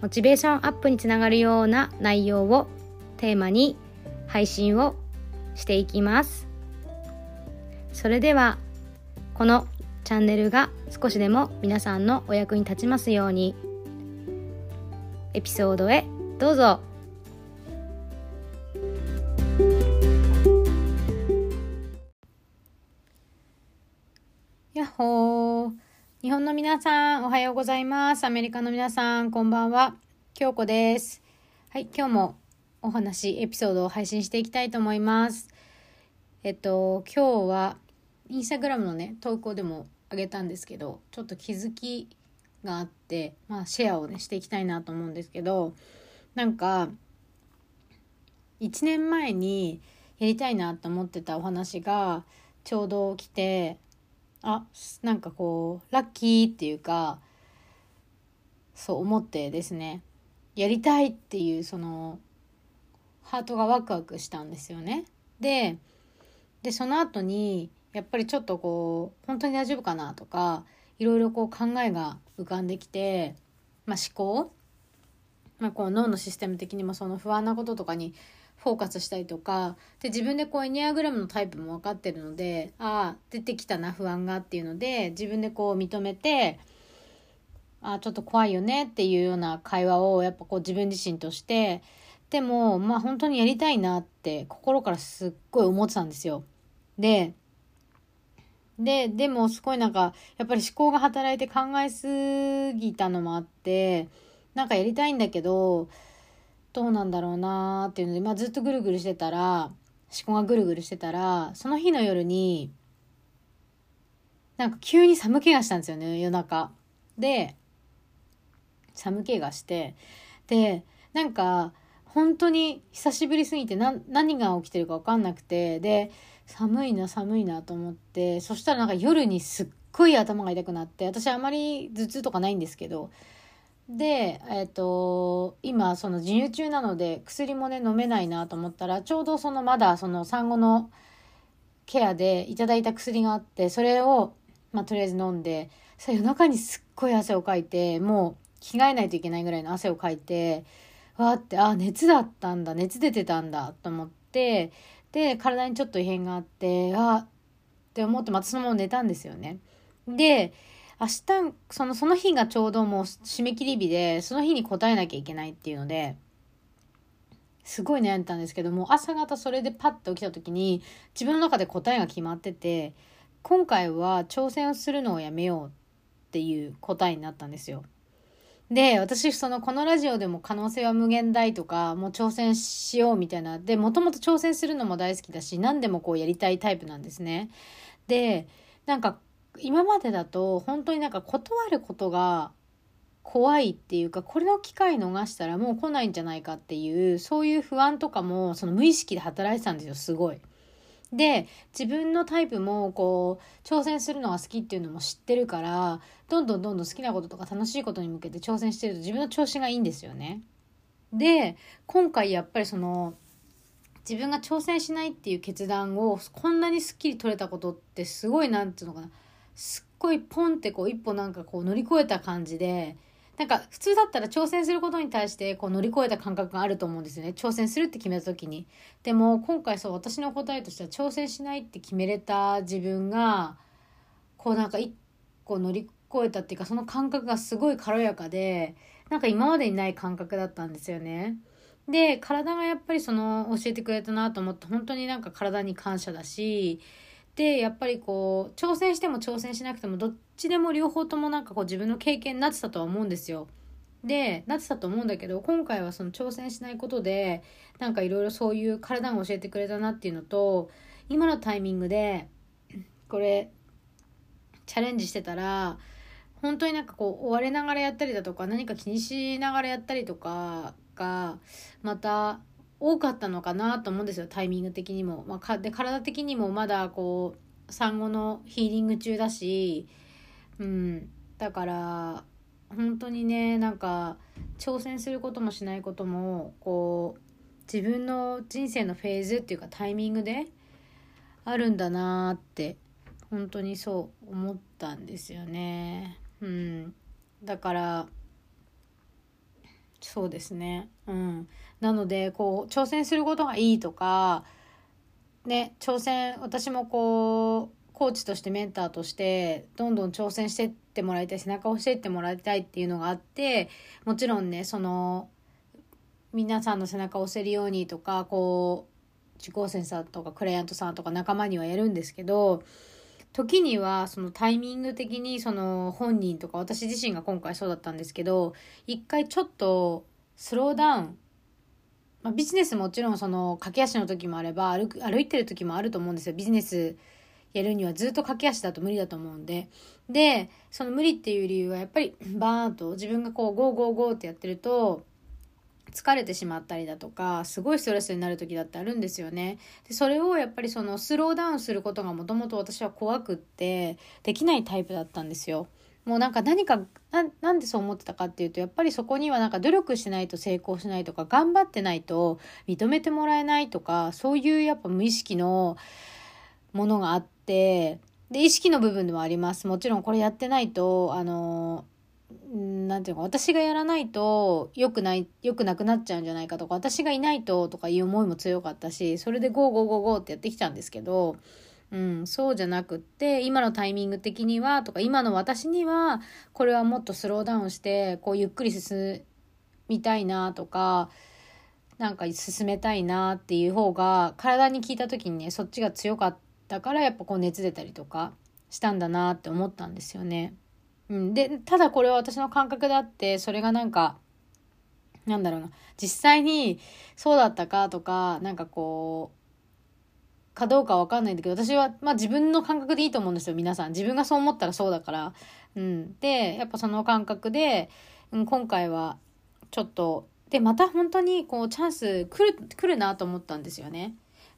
モチベーションアップにつながるような内容をテーマに配信をしていきます。それではこのチャンネルが少しでも皆さんのお役に立ちますようにエピソードへどうぞ。本の皆さんおはようございます。アメリカの皆さんこんばんは。京子です。はい今日もお話エピソードを配信していきたいと思います。えっと今日はインスタグラムのね投稿でもあげたんですけどちょっと気づきがあってまあシェアをねしていきたいなと思うんですけどなんか1年前にやりたいなと思ってたお話がちょうど来てあなんかこうラッキーっていうかそう思ってですねやりたいっていうそのハートがワクワクしたんですよね。ででその後にやっぱりちょっとこう本当に大丈夫かなとかいろいろこう考えが浮かんできて、まあ、思考、まあ、こう脳のシステム的にもその不安なこととかにフォーカスしたりとかで自分でこうエニアグラムのタイプも分かってるのでああ出てきたな不安がっていうので自分でこう認めてあちょっと怖いよねっていうような会話をやっぱこう自分自身としてでもまあ本当にやりたいなって心からすっごい思ってたんですよ。でででもすごいなんかやっぱり思考が働いて考えすぎたのもあってなんかやりたいんだけどどうなんだろうなーっていうので、まあ、ずっとぐるぐるしてたら思考がぐるぐるしてたらその日の夜になんか急に寒気がしたんですよね夜中。で寒気がしてでなんか本当に久しぶりすぎて何が起きてるか分かんなくてで寒いな寒いなと思ってそしたらなんか夜にすっごい頭が痛くなって私あまり頭痛とかないんですけどで、えっ、ー、と今その授乳中なので薬もね飲めないなと思ったらちょうどそのまだその産後のケアでいただいた薬があってそれを、まあ、とりあえず飲んでそ夜中にすっごい汗をかいてもう着替えないといけないぐらいの汗をかいてわーってあ熱だったんだ熱出てたんだと思ってで体にちょっと異変があってあって思ってまたそのまま寝たんですよね。で明日そのその日がちょうどもう締め切り日でその日に答えなきゃいけないっていうのですごい悩んでたんですけども朝方それでパッと起きた時に自分の中で答えが決まってて今回は挑戦をするのをやめようっていう答えになったんですよ。で、私、その、このラジオでも可能性は無限大とか、もう挑戦しようみたいな。で、もともと挑戦するのも大好きだし、何でもこうやりたいタイプなんですね。で、なんか、今までだと本当になんか断ることが怖いっていうかこれの機会逃したらもう来ないんじゃないかっていうそういう不安とかもその無意識で働いてたんですよすごい。で自分のタイプもこう挑戦するのが好きっていうのも知ってるからどんどんどんどん好きなこととか楽しいことに向けて挑戦してると自分の調子がいいんですよね。で今回やっぱりその自分が挑戦しないっていう決断をこんなにすっきり取れたことってすごい何て言うのかなすっごいポンってこう一歩なんかこう乗り越えた感じでなんか普通だったら挑戦することに対してこう乗り越えた感覚があると思うんですよね挑戦するって決めた時にでも今回そう私の答えとしては挑戦しないって決めれた自分がこうなんか一個乗り越えたっていうかその感覚がすごい軽やかでなんか今までにない感覚だったんですよね。で体がやっぱりその教えてくれたなと思って本当になんか体に感謝だしでやっぱりこう挑戦しても挑戦しなくてもどっちでも両方ともなんかこう自分の経験になってたとは思うんですよ。でなってたと思うんだけど今回はその挑戦しないことでなんかいろいろそういう体が教えてくれたなっていうのと今のタイミングでこれチャレンジしてたら本当になんかこう追われながらやったりだとか何か気にしながらやったりとかがまた多かったのかなと思うんですよタイミング的にも。まあ、かで体的にもまだこう産後のヒーリング中だし、うん、だから本当にねなんか挑戦することもしないこともこう自分の人生のフェーズっていうかタイミングであるんだなって本当にそう思ったんですよね。うん、だからそうですね。うん。なので、こう、挑戦することがいいとか、ね、挑戦、私もこう、コーチとしてメンターとして、どんどん挑戦してってもらいたい、背中を押してってもらいたいっていうのがあって、もちろんね、その、皆さんの背中を押せるようにとか、こう、受講生さんとかクライアントさんとか仲間にはやるんですけど、時にはそのタイミング的にその本人とか私自身が今回そうだったんですけど一回ちょっとスローダウン、まあ、ビジネスもちろんその駆け足の時もあれば歩く歩いてる時もあると思うんですよ。ビジネスやるにはずっと駆け足だと無理だと思うんで。でその無理っていう理由はやっぱりバーンと自分がこうゴーゴーゴーってやってると疲れてしまったりだとかすごいストレスになる時だってあるんですよね。でそれをやっぱりそのスローダウンすることがもともと私は怖くってできないタイプだったんですよ。もうなんか何かなんでそう思ってたかっていうとやっぱりそこにはなんか努力しないと成功しないとか頑張ってないと認めてもらえないとかそういうやっぱ無意識のものがあってで意識の部分でもあります。もちろんこれやってないとあのなんていうか、私がやらないと良くない、良くなくなっちゃうんじゃないかとか、私がいないととかいう思いも強かったし、それで go go go go ってやってきたんですけど、うん、そうじゃなくって、今のタイミング的にはとか、今の私には、これはもっとスローダウンして、こうゆっくり進みたいなとか、なんか進めたいなっていう方が、体に聞いた時にね、そっちが強かったから、やっぱこう熱出たりとかしたんだなって思ったんですよね。うん、でただこれは私の感覚であってそれがなんかなんだろうな実際にそうだったかとかなんかこうかどうかわかんないんだけど私はまあ自分の感覚でいいと思うんですよ皆さん自分がそう思ったらそうだから。うん、でやっぱその感覚で、うん、今回はちょっとでまた本当にこうチャンス来る来るなと思ったんですよね。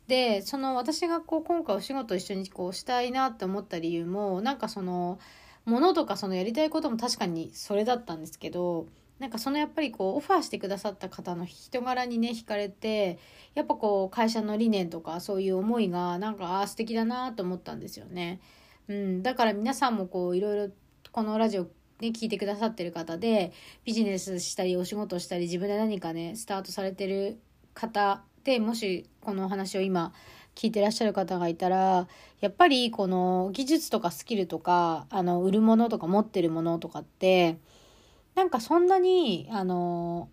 でその私がこう今回お仕事一緒にこうしたいなって思った理由もなんかそのものとかそのやりたいことも確かにそれだったんですけどなんかそのやっぱりこうオファーしてくださった方の人柄にね惹かれてやっぱこう会社の理念とかそういう思いがなんかあ素敵だなと思ったんですよね。うん、だから皆さんもこういろいろこのラジオね、聞いてくださってる方でビジネスしたりお仕事したり自分で何かねスタートされてる方でもしこのお話を今聞いてらっしゃる方がいたらやっぱりこの技術とかスキルとかあの売るものとか持ってるものとかってなんかそんなにあの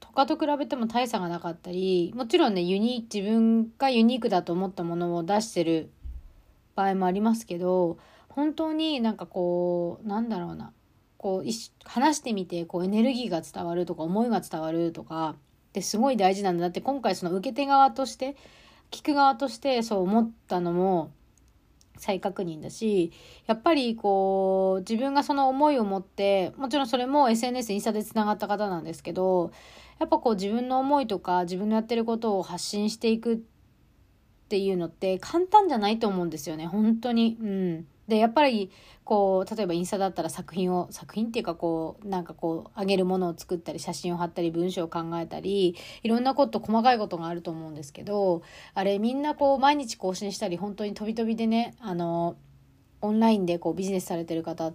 他と比べても大差がなかったりもちろんねユニ自分がユニークだと思ったものを出してる場合もありますけど本当になんかこうなんだろうなこう話してみてこうエネルギーが伝わるとか思いが伝わるとかってすごい大事なんだって今回その受け手側として聞く側としてそう思ったのも再確認だしやっぱりこう自分がその思いを持ってもちろんそれも SNS インスタでつながった方なんですけどやっぱこう自分の思いとか自分のやってることを発信していくっていうのって簡単じゃないと思うんですよね本当にうん。でやっぱりこう例えばインスタだったら作品を作品っていうかこうなんかこうあげるものを作ったり写真を貼ったり文章を考えたりいろんなこと細かいことがあると思うんですけどあれみんなこう毎日更新したり本当に飛び飛びでねあのオンラインでこうビジネスされてる方っ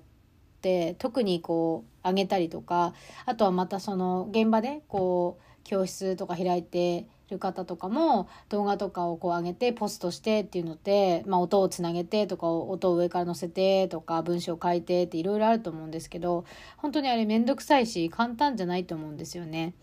て特にこうあげたりとかあとはまたその現場でこう教室とか開いてる方とかも動画とかをこう上げてポストしてっていうのって、まあ、音をつなげてとか音を上から載せてとか文章を書いてっていろいろあると思うんですけど本当にあれめんどくさいし簡単じゃないと思うんですよね。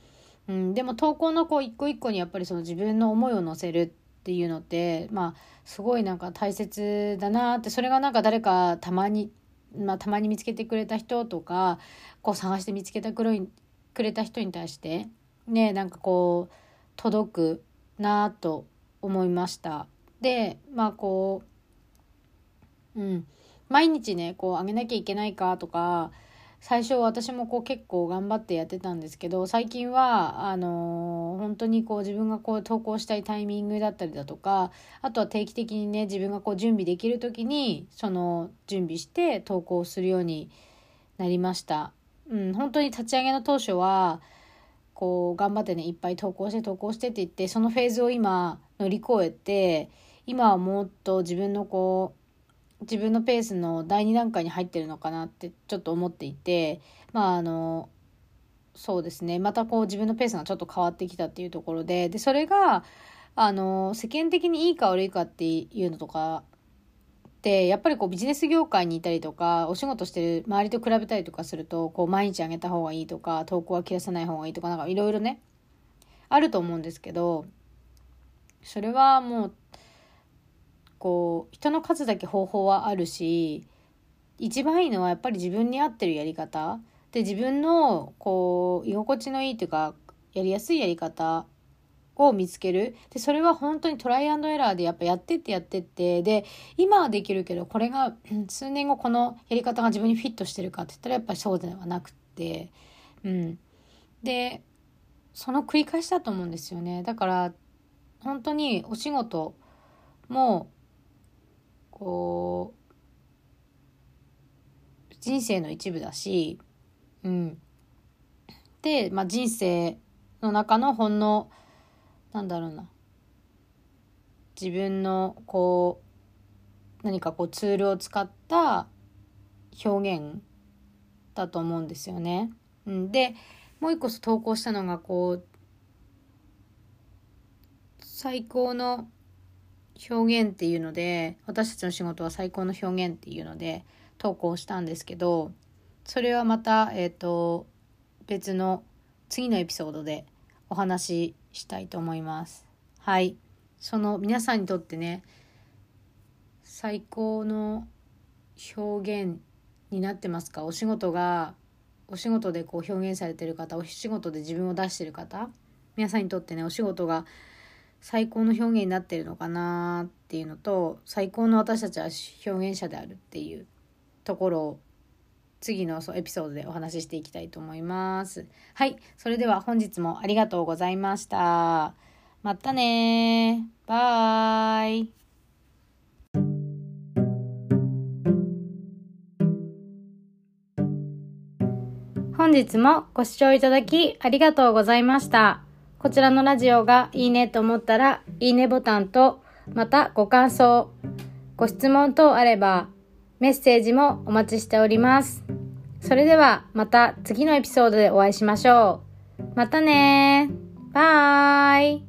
うん、でも投稿のこう一個一個にやっぱりその自分の思いを載せるっていうのってまあすごいなんか大切だなってそれがなんか誰かたまにまあ、たまに見つけてくれた人とかこう探して見つけてくれた人に対してねなんかこう届くなと思いました。でまあこううん毎日ねこうあげなきゃいけないかとか最初私もこう結構頑張ってやってたんですけど最近はあのー、本当にこう自分がこう投稿したいタイミングだったりだとかあとは定期的にね自分がこう準備できる時にその準備して投稿するようになりました。うん、本当に立ち上げの当初はこう頑張ってねいっぱい投稿して投稿してって言ってそのフェーズを今乗り越えて今はもっと自分のこう自分のペースの第2段階に入ってるのかなってちょっと思っていてまああのそうですね。またこう自分のペースがちょっと変わってきたっていうところででそれがあの世間的にいいか悪いかっていうのとかやっぱりこうビジネス業界にいたりとかお仕事してる周りと比べたりとかするとこう毎日あげた方がいいとか投稿は切らさない方がいいとかなんかいろいろねあると思うんですけどそれはもうこう人の数だけ方法はあるし一番いいのはやっぱり自分に合ってるやり方。で自分のこう居心地のいいというかやりやすいやり方を見つける。で、それは本当にトライアンドエラーでやっぱやってってやってって、で、今はできるけど、これが数年後このやり方が自分にフィットしてるかって言ったらやっぱりそうではなくて、うん。で、その繰り返しだと思うんですよね。だから、本当にお仕事も、こう、人生の一部だし、うん。で、まあ、人生の中のほんのなんだろうな自分のこう何かこうツールを使った表現だと思うんですよね。うん、でもう一個投稿したのがこう最高の表現っていうので私たちの仕事は最高の表現っていうので投稿したんですけどそれはまた、えっ、ー、と別の次のエピソードでお話したいと思います。はい。その皆さんにとってね、最高の表現になってますか？お仕事が、お仕事でこう表現されてる方、お仕事で自分を出してる方、皆さんにとってね、お仕事が最高の表現になってるのかなっていうのと、最高の私たちは表現者であるっていうところを次のエピソードでお話ししていきたいと思います。はい。それでは本日もありがとうございました。またねバイ。本日もご視聴いただきありがとうございました。こちらのラジオがいいねと思ったら、いいねボタンと、またご感想、ご質問等あれば、メッセージもお待ちしております。それではまた次のエピソードでお会いしましょう。またねバイ